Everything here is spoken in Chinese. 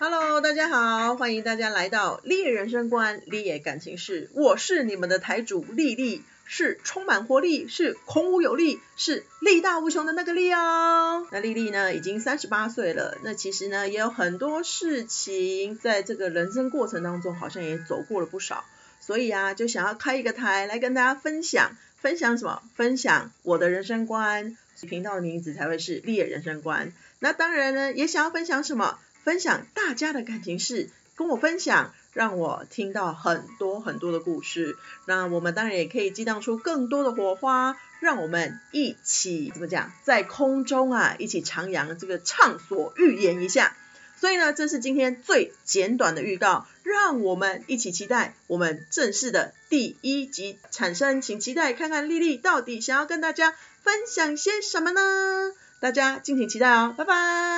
大家好，欢迎大家来到丽人生观、丽野感情事。我是你们的台主丽丽，是充满活力，是孔武有力，是力大无穷的那个丽哦。那丽丽呢，已经三十八岁了。那其实呢，也有很多事情在这个人生过程当中，好像也走过了不少。所以啊，就想要开一个台来跟大家分享，分享什么？分享我的人生观。频道的名字才会是丽野人生观。那当然呢，也想要分享什么？分享大家的感情事，跟我分享，让我听到很多很多的故事。那我们当然也可以激荡出更多的火花，让我们一起怎么讲，在空中啊，一起徜徉，这个畅所欲言一下。所以呢，这是今天最简短的预告，让我们一起期待我们正式的第一集产生，请期待看看丽丽到底想要跟大家分享些什么呢？大家敬请期待哦，拜拜。